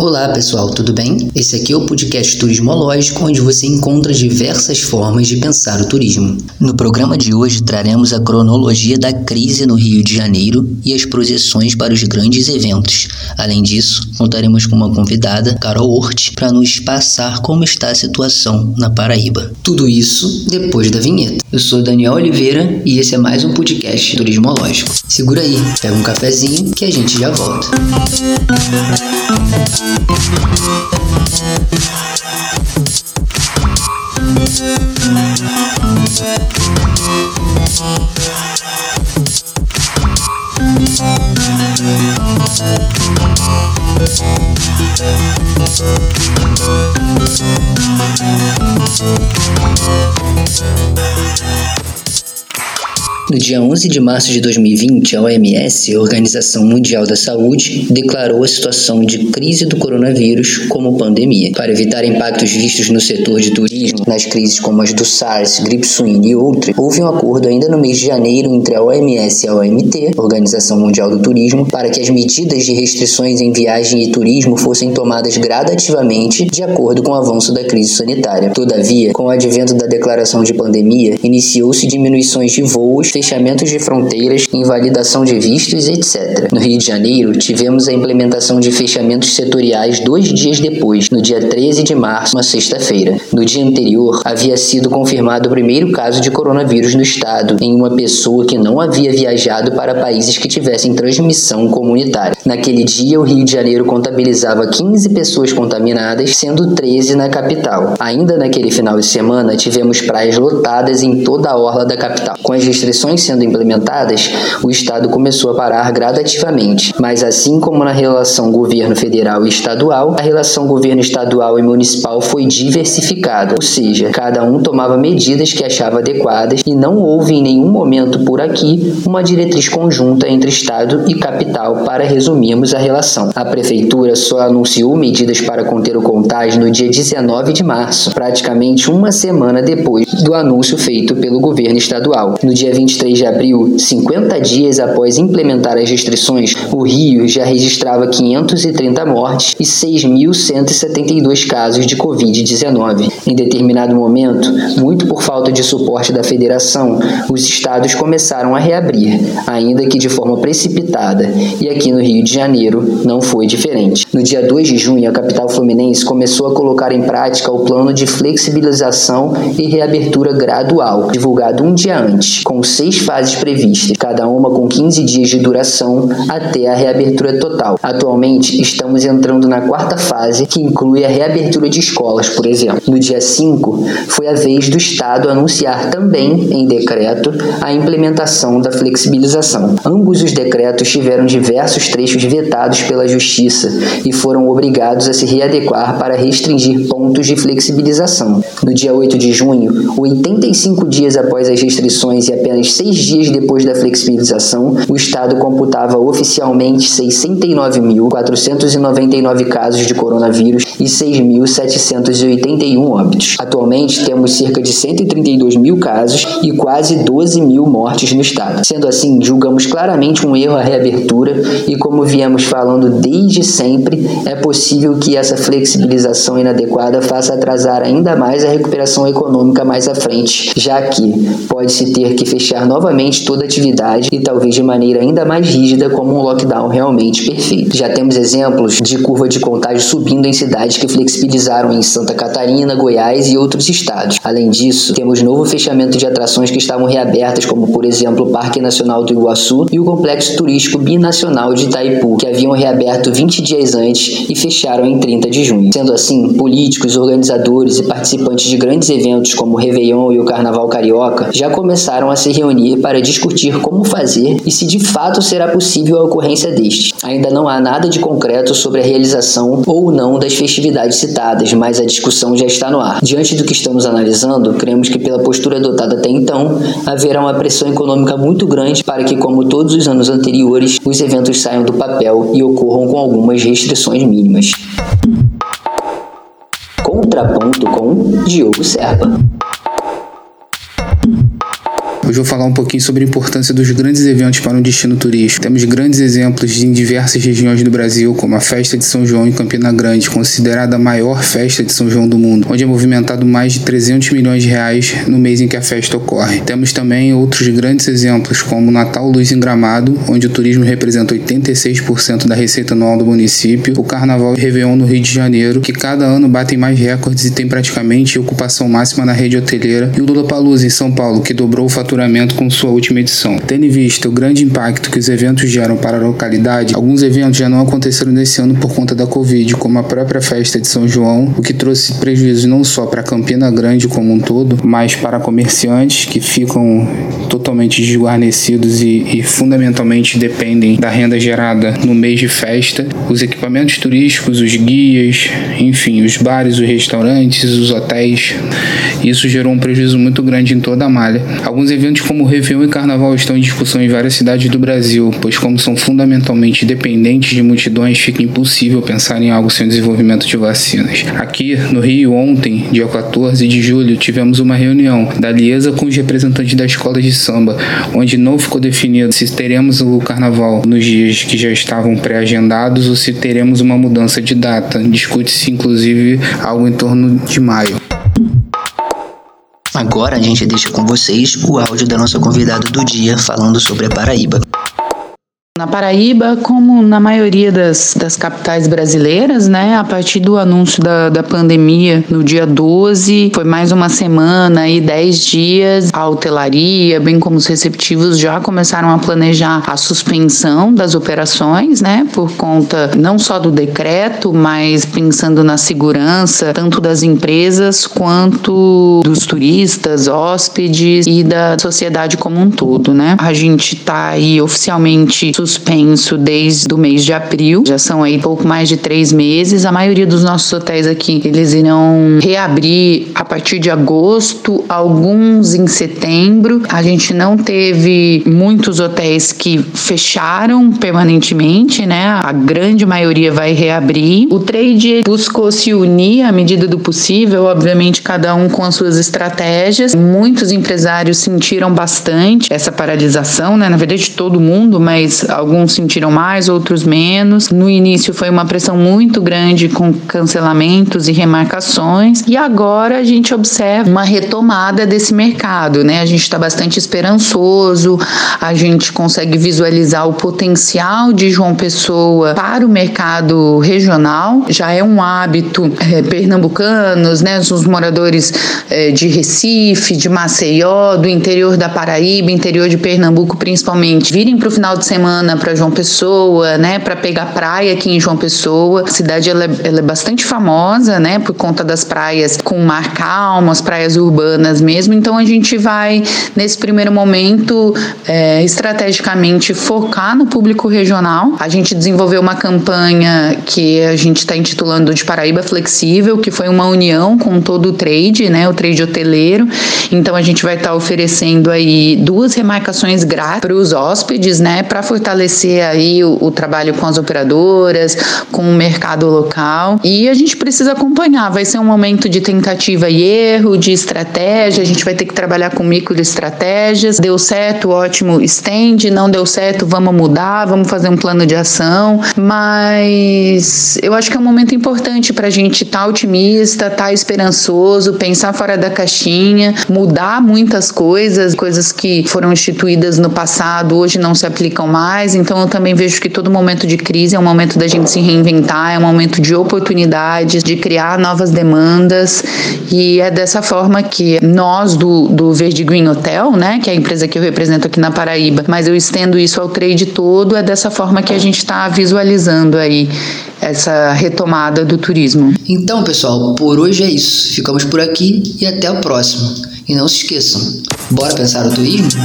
Olá pessoal, tudo bem? Esse aqui é o podcast Turismológico, onde você encontra diversas formas de pensar o turismo. No programa de hoje traremos a cronologia da crise no Rio de Janeiro e as projeções para os grandes eventos. Além disso, contaremos com uma convidada, Carol Hort, para nos passar como está a situação na Paraíba. Tudo isso depois da vinheta. Eu sou Daniel Oliveira e esse é mais um podcast Turismológico. Segura aí, pega um cafezinho que a gente já volta. Thank you. No dia 11 de março de 2020, a OMS, Organização Mundial da Saúde, declarou a situação de crise do coronavírus como pandemia. Para evitar impactos vistos no setor de turismo, nas crises como as do SARS, gripe suína e outras, houve um acordo ainda no mês de janeiro entre a OMS e a OMT, Organização Mundial do Turismo, para que as medidas de restrições em viagem e turismo fossem tomadas gradativamente de acordo com o avanço da crise sanitária. Todavia, com o advento da declaração de pandemia, iniciou-se diminuições de voos fechamentos de fronteiras, invalidação de vistos, etc. No Rio de Janeiro, tivemos a implementação de fechamentos setoriais dois dias depois, no dia 13 de março, uma sexta-feira. No dia anterior, havia sido confirmado o primeiro caso de coronavírus no estado, em uma pessoa que não havia viajado para países que tivessem transmissão comunitária. Naquele dia, o Rio de Janeiro contabilizava 15 pessoas contaminadas, sendo 13 na capital. Ainda naquele final de semana, tivemos praias lotadas em toda a orla da capital. Com as restrições sendo implementadas, o Estado começou a parar gradativamente. Mas assim como na relação governo federal e estadual, a relação governo estadual e municipal foi diversificada, ou seja, cada um tomava medidas que achava adequadas e não houve em nenhum momento por aqui uma diretriz conjunta entre Estado e capital para resumirmos a relação. A prefeitura só anunciou medidas para conter o contágio no dia 19 de março, praticamente uma semana depois do anúncio feito pelo governo estadual. No dia 23 23 de abril, 50 dias após implementar as restrições, o Rio já registrava 530 mortes e 6.172 casos de Covid-19. Em determinado momento, muito por falta de suporte da federação, os estados começaram a reabrir, ainda que de forma precipitada, e aqui no Rio de Janeiro não foi diferente. No dia 2 de junho, a capital fluminense começou a colocar em prática o plano de flexibilização e reabertura gradual, divulgado um dia antes, com seis seis fases previstas, cada uma com 15 dias de duração até a reabertura total. Atualmente, estamos entrando na quarta fase, que inclui a reabertura de escolas, por exemplo. No dia 5, foi a vez do Estado anunciar também, em decreto, a implementação da flexibilização. Ambos os decretos tiveram diversos trechos vetados pela Justiça e foram obrigados a se readequar para restringir pontos de flexibilização. No dia 8 de junho, 85 dias após as restrições e apenas seis dias depois da flexibilização, o Estado computava oficialmente 69.499 casos de coronavírus e 6.781 óbitos. Atualmente, temos cerca de 132 mil casos e quase 12 mil mortes no Estado. Sendo assim, julgamos claramente um erro a reabertura e, como viemos falando desde sempre, é possível que essa flexibilização inadequada faça atrasar ainda mais a recuperação econômica mais à frente, já que pode-se ter que fechar novamente toda atividade e talvez de maneira ainda mais rígida como um lockdown realmente perfeito. Já temos exemplos de curva de contágio subindo em cidades que flexibilizaram em Santa Catarina, Goiás e outros estados. Além disso, temos novo fechamento de atrações que estavam reabertas, como por exemplo o Parque Nacional do Iguaçu e o Complexo Turístico Binacional de Itaipu, que haviam reaberto 20 dias antes e fecharam em 30 de junho. Sendo assim, políticos, organizadores e participantes de grandes eventos como o Réveillon e o Carnaval Carioca já começaram a se reunir reunir para discutir como fazer e se de fato será possível a ocorrência deste. Ainda não há nada de concreto sobre a realização ou não das festividades citadas, mas a discussão já está no ar. Diante do que estamos analisando, cremos que pela postura adotada até então, haverá uma pressão econômica muito grande para que, como todos os anos anteriores, os eventos saiam do papel e ocorram com algumas restrições mínimas. Contraponto com Diogo Serpa. Hoje vou falar um pouquinho sobre a importância dos grandes eventos para um destino turístico. Temos grandes exemplos em diversas regiões do Brasil, como a Festa de São João em Campina Grande, considerada a maior festa de São João do mundo, onde é movimentado mais de 300 milhões de reais no mês em que a festa ocorre. Temos também outros grandes exemplos, como Natal Luz em Gramado, onde o turismo representa 86% da receita anual do município, o Carnaval e Réveillon no Rio de Janeiro, que cada ano batem mais recordes e tem praticamente ocupação máxima na rede hoteleira, e o Lula Palusa em São Paulo, que dobrou o faturamento com sua última edição. Tendo em vista o grande impacto que os eventos geram para a localidade, alguns eventos já não aconteceram nesse ano por conta da Covid, como a própria festa de São João, o que trouxe prejuízos não só para Campina Grande como um todo, mas para comerciantes que ficam totalmente desguarnecidos e, e fundamentalmente dependem da renda gerada no mês de festa, os equipamentos turísticos, os guias, enfim, os bares, os restaurantes, os hotéis. Isso gerou um prejuízo muito grande em toda a malha. Alguns eventos como o Réveillon e Carnaval estão em discussão em várias cidades do Brasil, pois como são fundamentalmente dependentes de multidões, fica impossível pensar em algo sem o desenvolvimento de vacinas. Aqui no Rio, ontem, dia 14 de julho, tivemos uma reunião da Liesa com os representantes da escola de samba, onde não ficou definido se teremos o carnaval nos dias que já estavam pré-agendados ou se teremos uma mudança de data. Discute-se inclusive algo em torno de maio. Agora a gente deixa com vocês o áudio da nossa convidada do dia falando sobre a Paraíba. Na Paraíba, como na maioria das, das capitais brasileiras, né, a partir do anúncio da, da pandemia no dia 12, foi mais uma semana e 10 dias, a hotelaria, bem como os receptivos, já começaram a planejar a suspensão das operações, né, por conta não só do decreto, mas pensando na segurança, tanto das empresas quanto dos turistas, hóspedes e da sociedade como um todo, né. A gente está aí oficialmente suspenso desde o mês de abril. Já são aí pouco mais de três meses. A maioria dos nossos hotéis aqui, eles irão reabrir a partir de agosto, alguns em setembro. A gente não teve muitos hotéis que fecharam permanentemente, né? A grande maioria vai reabrir. O trade buscou se unir à medida do possível, obviamente cada um com as suas estratégias. Muitos empresários sentiram bastante essa paralisação, né? Na verdade, todo mundo, mas alguns sentiram mais, outros menos. No início foi uma pressão muito grande com cancelamentos e remarcações, e agora a gente observa uma retomada desse mercado, né? A gente está bastante esperançoso, a gente consegue visualizar o potencial de João Pessoa para o mercado regional. Já é um hábito é, pernambucanos, né? Os moradores é, de Recife, de Maceió, do interior da Paraíba, interior de Pernambuco principalmente, virem para o final de semana para João Pessoa, né, para pegar praia aqui em João Pessoa. A cidade ela é, ela é, bastante famosa, né, por conta das praias com mar calmo, as praias urbanas mesmo. Então a gente vai nesse primeiro momento é, estrategicamente focar no público regional. A gente desenvolveu uma campanha que a gente está intitulando de Paraíba Flexível, que foi uma união com todo o trade, né, o trade hoteleiro. Então a gente vai estar tá oferecendo aí duas remarcações grátis para os hóspedes, né, para fortalecer aí o, o, trabalho com as operadoras, com o mercado local. E a gente precisa acompanhar. Vai ser um momento de tentativa e erro, de estratégia. A gente vai ter que trabalhar com micro estratégias. Deu certo, ótimo, estende. Não deu certo, vamos mudar, vamos fazer um plano de ação. Mas eu acho que é um momento importante para a gente estar tá otimista, estar tá esperançoso, pensar fora da caixinha, mudar muitas coisas, coisas que foram instituídas no passado hoje não se aplicam mais então eu também vejo que todo momento de crise é um momento da gente se reinventar, é um momento de oportunidades, de criar novas demandas. E é dessa forma que nós do, do Verde Green Hotel, né, que é a empresa que eu represento aqui na Paraíba, mas eu estendo isso ao trade todo, é dessa forma que a gente está visualizando aí essa retomada do turismo. Então, pessoal, por hoje é isso. Ficamos por aqui e até o próximo. E não se esqueçam, bora pensar o turismo?